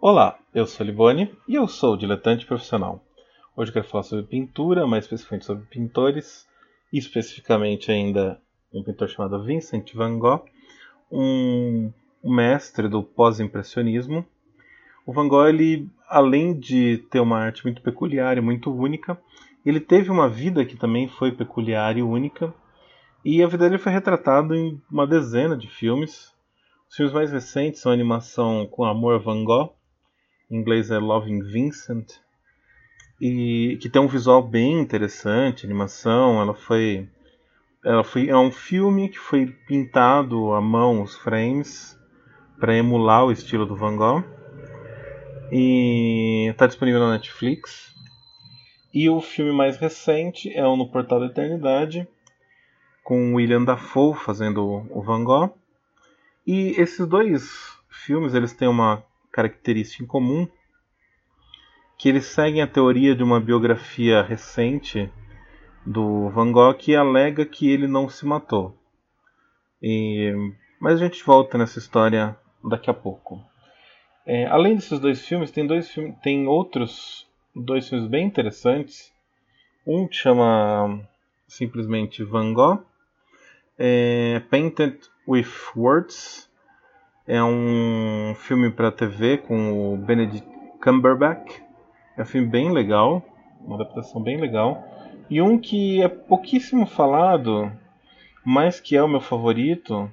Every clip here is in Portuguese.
Olá, eu sou Liboni e eu sou diletante profissional. Hoje eu quero falar sobre pintura, mais especificamente sobre pintores, e especificamente ainda um pintor chamado Vincent van Gogh, um mestre do pós-impressionismo. O Van Gogh, ele, além de ter uma arte muito peculiar e muito única, ele teve uma vida que também foi peculiar e única, e a vida dele foi retratada em uma dezena de filmes. Os filmes mais recentes são a animação com Amor Van Gogh, em inglês é Loving Vincent, e que tem um visual bem interessante, animação, ela foi ela foi é um filme que foi pintado à mão os frames para emular o estilo do Van Gogh e está disponível na Netflix. E o filme mais recente é o No Portal da Eternidade, com William Dafoe fazendo o Van Gogh. E esses dois filmes eles têm uma característica em comum, que eles seguem a teoria de uma biografia recente do Van Gogh que alega que ele não se matou. E... Mas a gente volta nessa história daqui a pouco. É, além desses dois filmes, tem dois tem outros dois filmes bem interessantes. Um chama simplesmente Van Gogh, é, Painted with Words, é um filme para TV com o Benedict Cumberbatch. É um filme bem legal, uma adaptação bem legal. E um que é pouquíssimo falado, mas que é o meu favorito,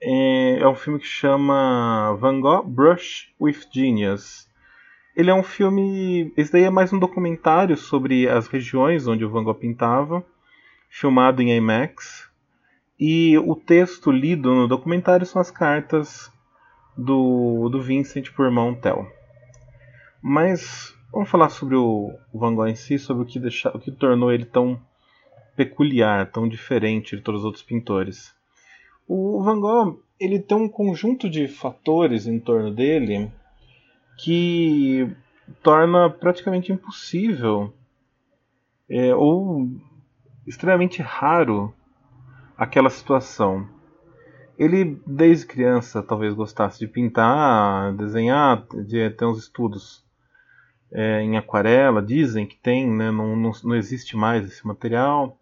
é, é um filme que chama Van Gogh Brush with Genius. Ele é um filme. Esse daí é mais um documentário sobre as regiões onde o Van Gogh pintava, filmado em IMAX. E o texto lido no documentário são as cartas do, do Vincent por irmão Tel. Mas vamos falar sobre o, Van Gogh em si, sobre o que, deixa, o que tornou ele tão peculiar, tão diferente de todos os outros pintores. O Van Gogh ele tem um conjunto de fatores em torno dele que torna praticamente impossível é, ou extremamente raro aquela situação. Ele, desde criança, talvez gostasse de pintar, desenhar, de ter uns estudos é, em aquarela. Dizem que tem, né? não, não, não existe mais esse material.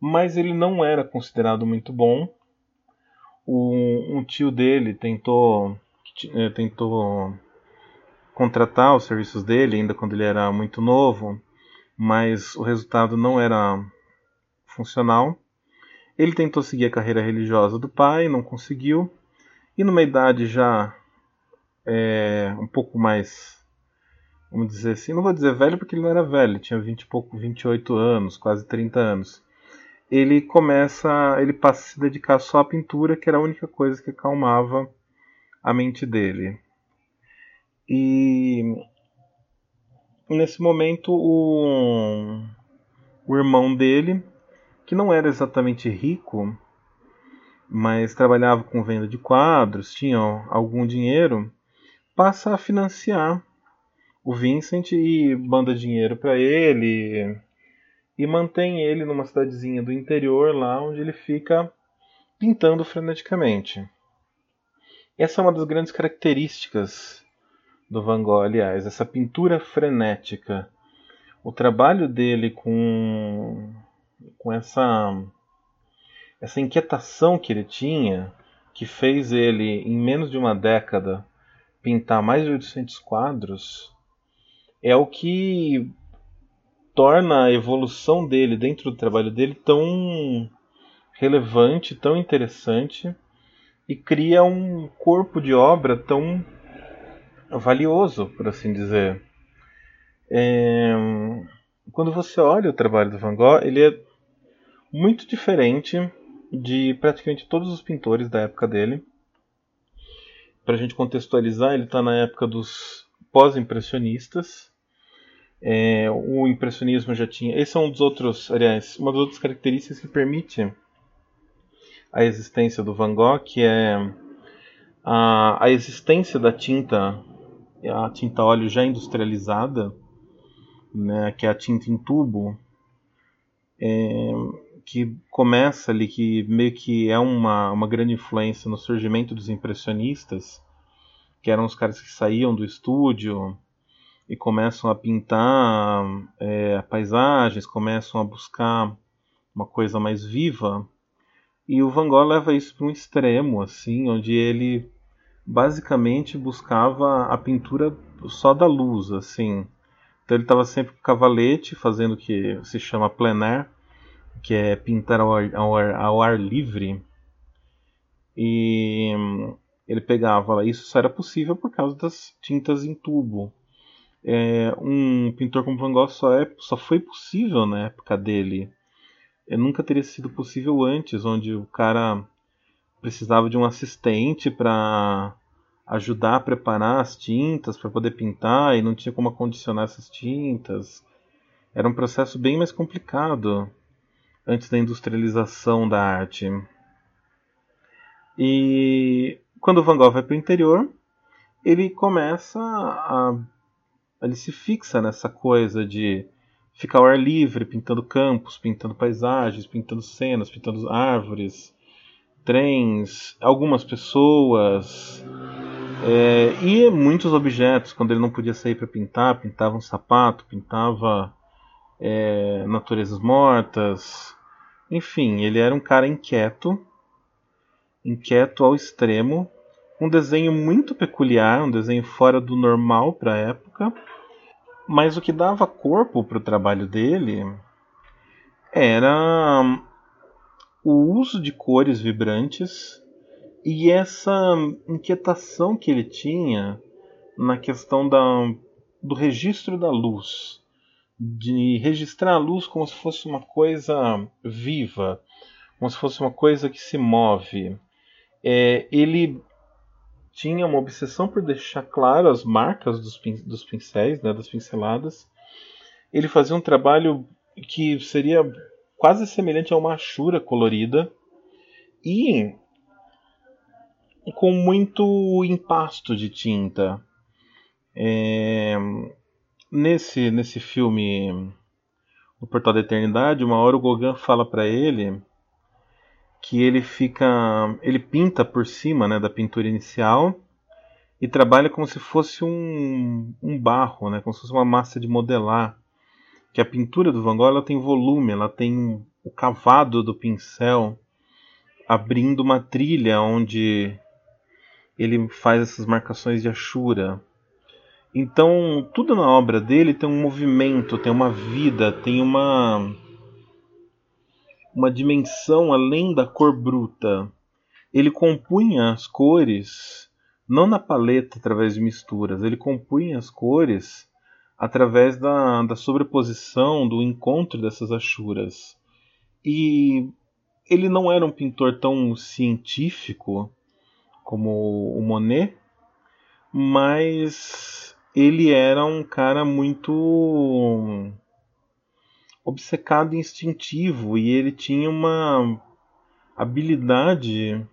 Mas ele não era considerado muito bom. O, um tio dele tentou, é, tentou contratar os serviços dele, ainda quando ele era muito novo, mas o resultado não era funcional. Ele tentou seguir a carreira religiosa do pai, não conseguiu, e numa idade já é, um pouco mais, vamos dizer assim, não vou dizer velho porque ele não era velho, tinha 20 e pouco, 28 anos, quase 30 anos. Ele começa, ele passa a se dedicar só à pintura, que era a única coisa que acalmava a mente dele. E nesse momento o, o irmão dele que não era exatamente rico, mas trabalhava com venda de quadros, tinha algum dinheiro, passa a financiar o Vincent e manda dinheiro para ele e mantém ele numa cidadezinha do interior lá onde ele fica pintando freneticamente. Essa é uma das grandes características do Van Gogh, aliás, essa pintura frenética. O trabalho dele com com essa essa inquietação que ele tinha, que fez ele em menos de uma década pintar mais de 800 quadros, é o que torna a evolução dele dentro do trabalho dele tão relevante, tão interessante e cria um corpo de obra tão valioso, por assim dizer. É... Quando você olha o trabalho do Van Gogh, ele é muito diferente de praticamente todos os pintores da época dele. Para a gente contextualizar, ele está na época dos pós-impressionistas. É, o impressionismo já tinha. Esse é um dos outros, aliás, uma das outras características que permite a existência do Van Gogh, que é a, a existência da tinta, a tinta óleo já industrializada, né, que é a tinta em tubo. É, que começa ali, que meio que é uma, uma grande influência no surgimento dos impressionistas, que eram os caras que saíam do estúdio e começam a pintar é, paisagens, começam a buscar uma coisa mais viva. E o Van Gogh leva isso para um extremo, assim, onde ele basicamente buscava a pintura só da luz, assim. Então ele estava sempre com cavalete, fazendo o que se chama plein air, que é pintar ao ar, ao ar, ao ar livre. E ele pegava, isso só era possível por causa das tintas em tubo. É, um pintor como Van Gogh só, é, só foi possível na época dele. É, nunca teria sido possível antes, onde o cara precisava de um assistente para ajudar a preparar as tintas para poder pintar e não tinha como acondicionar essas tintas. Era um processo bem mais complicado antes da industrialização da arte. E quando Van Gogh vai para o interior, ele começa a. Ele se fixa nessa coisa de ficar ao ar livre, pintando campos, pintando paisagens, pintando cenas, pintando árvores, trens, algumas pessoas. É, e muitos objetos, quando ele não podia sair para pintar, pintava um sapato, pintava é, naturezas mortas. Enfim, ele era um cara inquieto, inquieto ao extremo, um desenho muito peculiar, um desenho fora do normal para a época. Mas o que dava corpo para o trabalho dele era o uso de cores vibrantes e essa inquietação que ele tinha na questão da, do registro da luz, de registrar a luz como se fosse uma coisa viva, como se fosse uma coisa que se move. É, ele tinha uma obsessão por deixar claro as marcas dos, pin dos pincéis, né, das pinceladas. Ele fazia um trabalho que seria quase semelhante a uma achura colorida e com muito impasto de tinta. É, nesse, nesse filme, O Portal da Eternidade, uma hora o Gauguin fala para ele que ele fica, ele pinta por cima né, da pintura inicial e trabalha como se fosse um, um barro, né, como se fosse uma massa de modelar. Que a pintura do Van Gogh ela tem volume, ela tem o cavado do pincel abrindo uma trilha onde ele faz essas marcações de achura. Então, tudo na obra dele tem um movimento, tem uma vida, tem uma uma dimensão além da cor bruta. Ele compunha as cores não na paleta através de misturas, ele compunha as cores através da, da sobreposição, do encontro dessas achuras. E ele não era um pintor tão científico como o Monet, mas ele era um cara muito obcecado e instintivo e ele tinha uma habilidade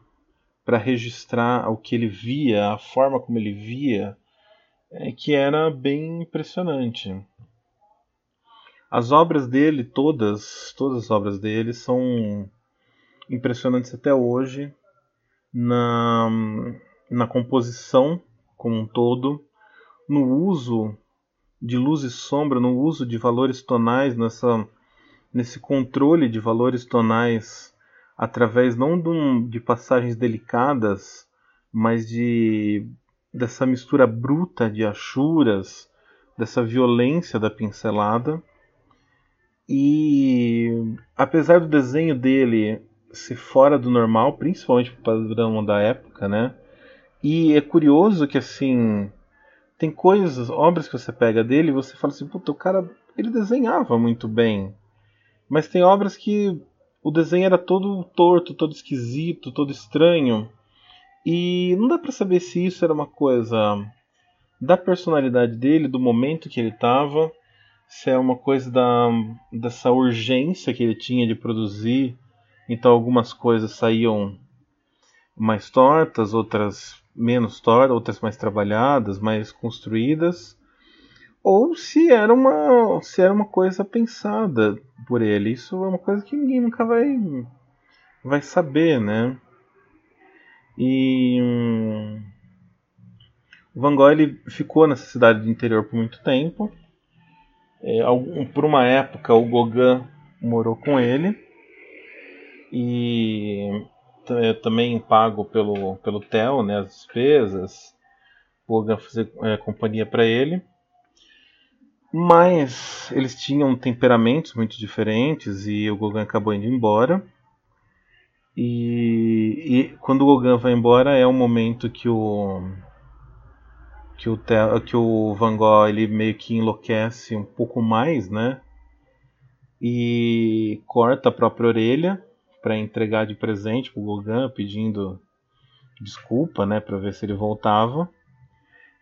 para registrar o que ele via, a forma como ele via, é, que era bem impressionante. As obras dele, todas, todas as obras dele são impressionantes até hoje na, na composição como um todo, no uso de luz e sombra, no uso de valores tonais, nessa, nesse controle de valores tonais através não de, um, de passagens delicadas, mas de dessa mistura bruta de achuras, dessa violência da pincelada. E apesar do desenho dele ser fora do normal, principalmente para o padrão da época, né? E é curioso que assim tem coisas, obras que você pega dele e você fala assim, puta, o cara ele desenhava muito bem. Mas tem obras que o desenho era todo torto, todo esquisito, todo estranho. E não dá para saber se isso era uma coisa da personalidade dele, do momento que ele estava, se é uma coisa da, dessa urgência que ele tinha de produzir então algumas coisas saíam mais tortas, outras menos tortas, outras mais trabalhadas, mais construídas, ou se era uma se era uma coisa pensada por ele. Isso é uma coisa que ninguém nunca vai vai saber, né? E hum, Van Gogh ele ficou nessa cidade do interior por muito tempo. É, por uma época o Gauguin morou com ele e também pago pelo pelo Theo, né, as despesas. O Gauguin fazer é, companhia para ele. Mas eles tinham temperamentos muito diferentes e o Gauguin acabou indo embora. E, e quando o Gauguin vai embora é o momento que o que o, que o Van Gogh ele meio que enlouquece um pouco mais, né? E corta a própria orelha para entregar de presente para o Gauguin, pedindo desculpa, né, para ver se ele voltava.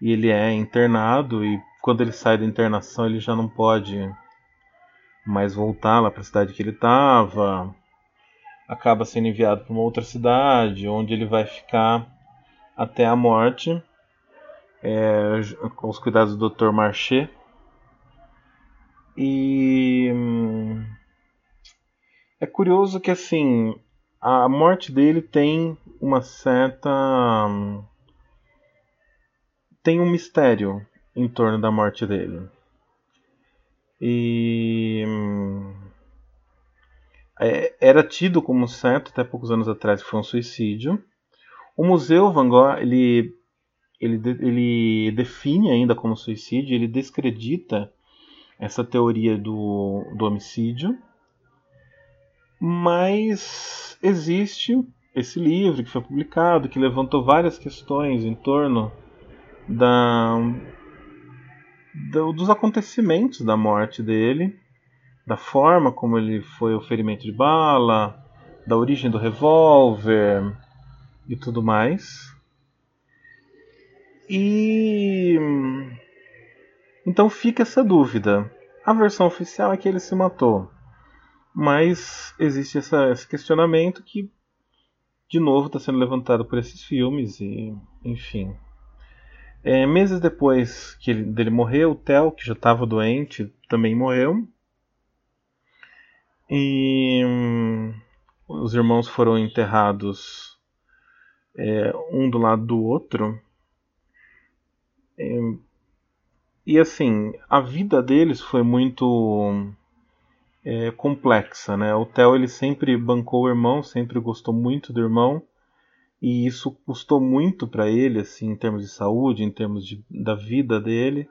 E ele é internado e quando ele sai da internação ele já não pode mais voltar lá para a cidade que ele estava. Acaba sendo enviado para uma outra cidade, onde ele vai ficar até a morte é, com os cuidados do Dr. Marché. E hum, é curioso que assim a morte dele tem uma certa hum, tem um mistério em torno da morte dele. E hum, é, era tido como certo até poucos anos atrás que foi um suicídio. O Museu Van Gogh ele ele, ele define ainda como suicídio, ele descredita essa teoria do, do homicídio, mas existe esse livro que foi publicado, que levantou várias questões em torno da, do, dos acontecimentos da morte dele, da forma como ele foi o ferimento de bala, da origem do revólver e tudo mais. E então fica essa dúvida. A versão oficial é que ele se matou, mas existe essa, esse questionamento que de novo está sendo levantado por esses filmes e enfim. É, meses depois que ele, dele morrer, o Theo, que já estava doente, também morreu. E hum, os irmãos foram enterrados é, um do lado do outro. E assim, a vida deles foi muito é, complexa, né? O Theo ele sempre bancou o irmão, sempre gostou muito do irmão, e isso custou muito para ele, assim, em termos de saúde, em termos de, da vida dele,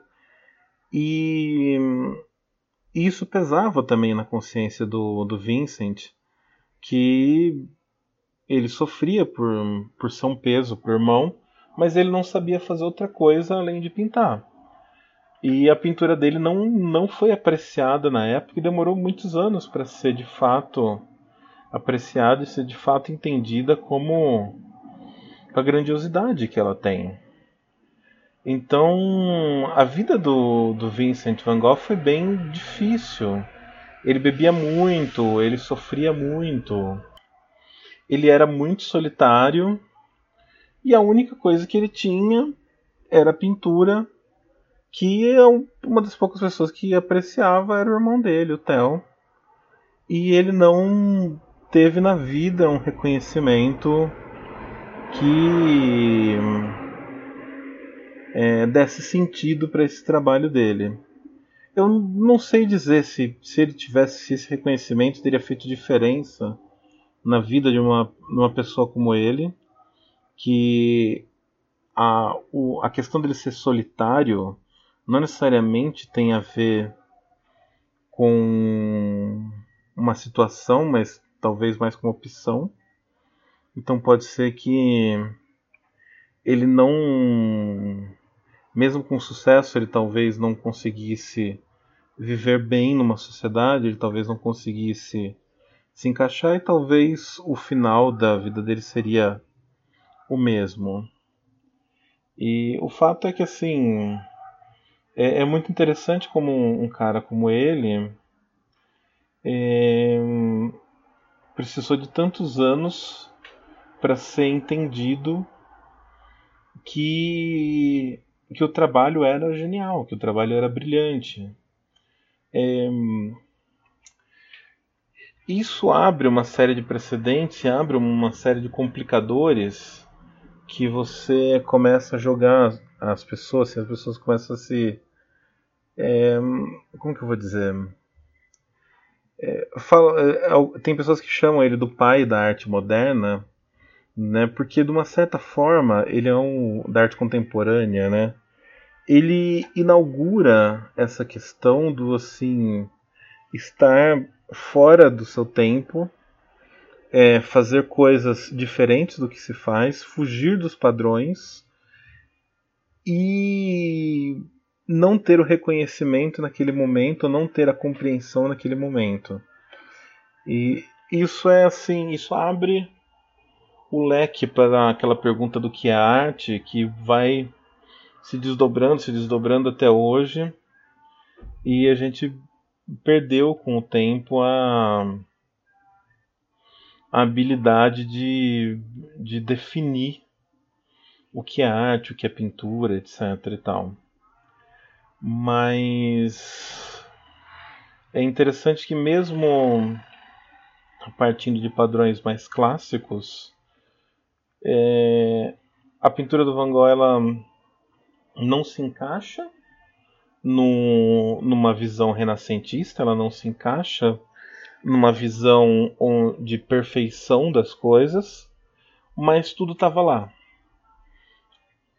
e isso pesava também na consciência do, do Vincent, que ele sofria por, por ser um peso para o irmão, mas ele não sabia fazer outra coisa além de pintar. E a pintura dele não, não foi apreciada na época e demorou muitos anos para ser de fato apreciada e ser de fato entendida como a grandiosidade que ela tem. Então, a vida do, do Vincent van Gogh foi bem difícil. Ele bebia muito, ele sofria muito, ele era muito solitário e a única coisa que ele tinha era pintura, que é uma das poucas pessoas que apreciava era o irmão dele, o Theo. E ele não teve na vida um reconhecimento que é, desse sentido para esse trabalho dele. Eu não sei dizer se, se ele tivesse esse reconhecimento teria feito diferença na vida de uma, uma pessoa como ele que a, o, a questão dele ser solitário não necessariamente tem a ver com uma situação, mas talvez mais com opção. Então pode ser que ele não, mesmo com sucesso, ele talvez não conseguisse viver bem numa sociedade, ele talvez não conseguisse se encaixar e talvez o final da vida dele seria o mesmo. E o fato é que assim é, é muito interessante como um, um cara como ele é, precisou de tantos anos para ser entendido que que o trabalho era genial, que o trabalho era brilhante. É, isso abre uma série de precedentes, abre uma série de complicadores que você começa a jogar as pessoas, assim, as pessoas começam a se. É, como que eu vou dizer? É, fala, é, tem pessoas que chamam ele do pai da arte moderna, né? Porque de uma certa forma ele é um da arte contemporânea, né? Ele inaugura essa questão do assim estar fora do seu tempo, é, fazer coisas diferentes do que se faz, fugir dos padrões e não ter o reconhecimento naquele momento, não ter a compreensão naquele momento. E isso é assim, isso abre o leque para aquela pergunta do que é arte, que vai se desdobrando, se desdobrando até hoje. E a gente perdeu com o tempo a, a habilidade de, de definir o que é arte, o que é pintura, etc. e tal. Mas é interessante que mesmo partindo de padrões mais clássicos, é, a pintura do Van Gogh ela não se encaixa no, numa visão renascentista, ela não se encaixa numa visão de perfeição das coisas, mas tudo estava lá.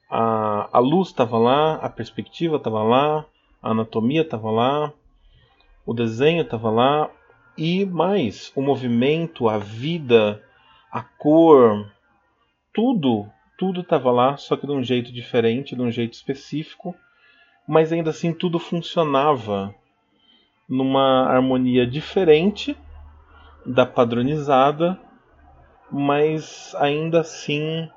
A, a luz estava lá, a perspectiva estava lá, a anatomia estava lá, o desenho estava lá, e mais, o movimento, a vida, a cor, tudo, tudo estava lá, só que de um jeito diferente, de um jeito específico mas ainda assim tudo funcionava numa harmonia diferente da padronizada, mas ainda assim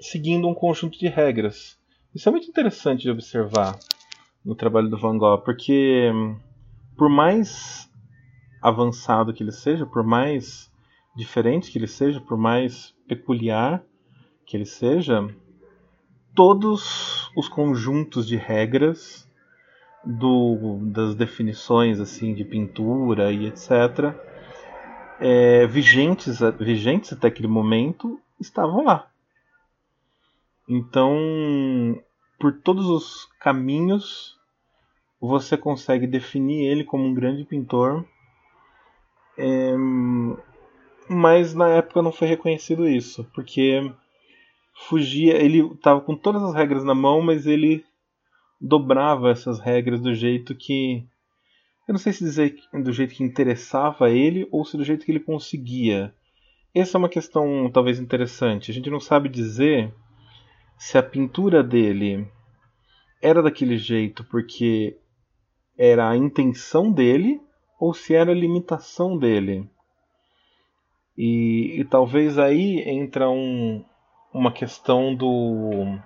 seguindo um conjunto de regras. Isso é muito interessante de observar no trabalho do Van Gogh, porque por mais avançado que ele seja, por mais diferente que ele seja, por mais peculiar que ele seja, todos os conjuntos de regras do, das definições assim de pintura e etc. É, vigentes, vigentes até aquele momento estavam lá. Então, por todos os caminhos, você consegue definir ele como um grande pintor, é, mas na época não foi reconhecido isso, porque fugia, ele estava com todas as regras na mão, mas ele dobrava essas regras do jeito que eu não sei se dizer do jeito que interessava a ele ou se do jeito que ele conseguia. Essa é uma questão talvez interessante. A gente não sabe dizer se a pintura dele era daquele jeito porque era a intenção dele ou se era a limitação dele. E, e talvez aí entra um, uma questão do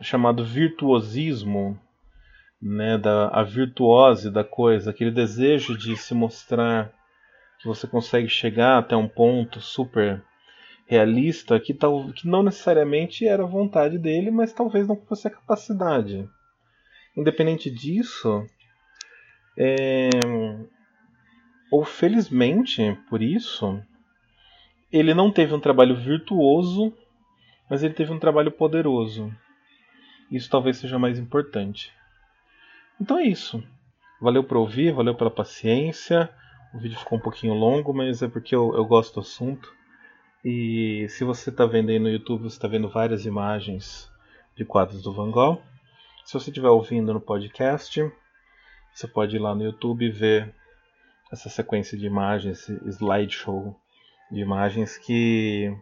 chamado virtuosismo, né, da a virtuose da coisa, aquele desejo de se mostrar que você consegue chegar até um ponto super realista que, tal, que não necessariamente era vontade dele, mas talvez não fosse a capacidade. Independente disso, é, ou felizmente por isso, ele não teve um trabalho virtuoso mas ele teve um trabalho poderoso. Isso talvez seja mais importante. Então é isso. Valeu por ouvir, valeu pela paciência. O vídeo ficou um pouquinho longo, mas é porque eu, eu gosto do assunto. E se você está vendo aí no YouTube, você está vendo várias imagens de quadros do Van Gogh. Se você estiver ouvindo no podcast, você pode ir lá no YouTube e ver essa sequência de imagens, esse slideshow de imagens que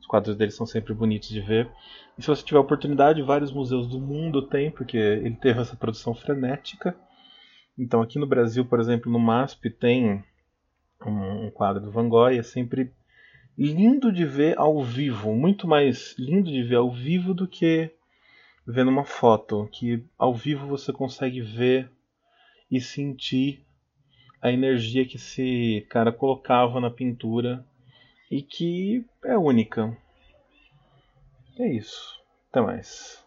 os quadros dele são sempre bonitos de ver. E se você tiver oportunidade, vários museus do mundo tem, porque ele teve essa produção frenética. Então aqui no Brasil, por exemplo, no MASP tem um, um quadro do Van Gogh e é sempre lindo de ver ao vivo, muito mais lindo de ver ao vivo do que ver numa foto, que ao vivo você consegue ver e sentir a energia que esse cara colocava na pintura e que é única. É isso. Até mais.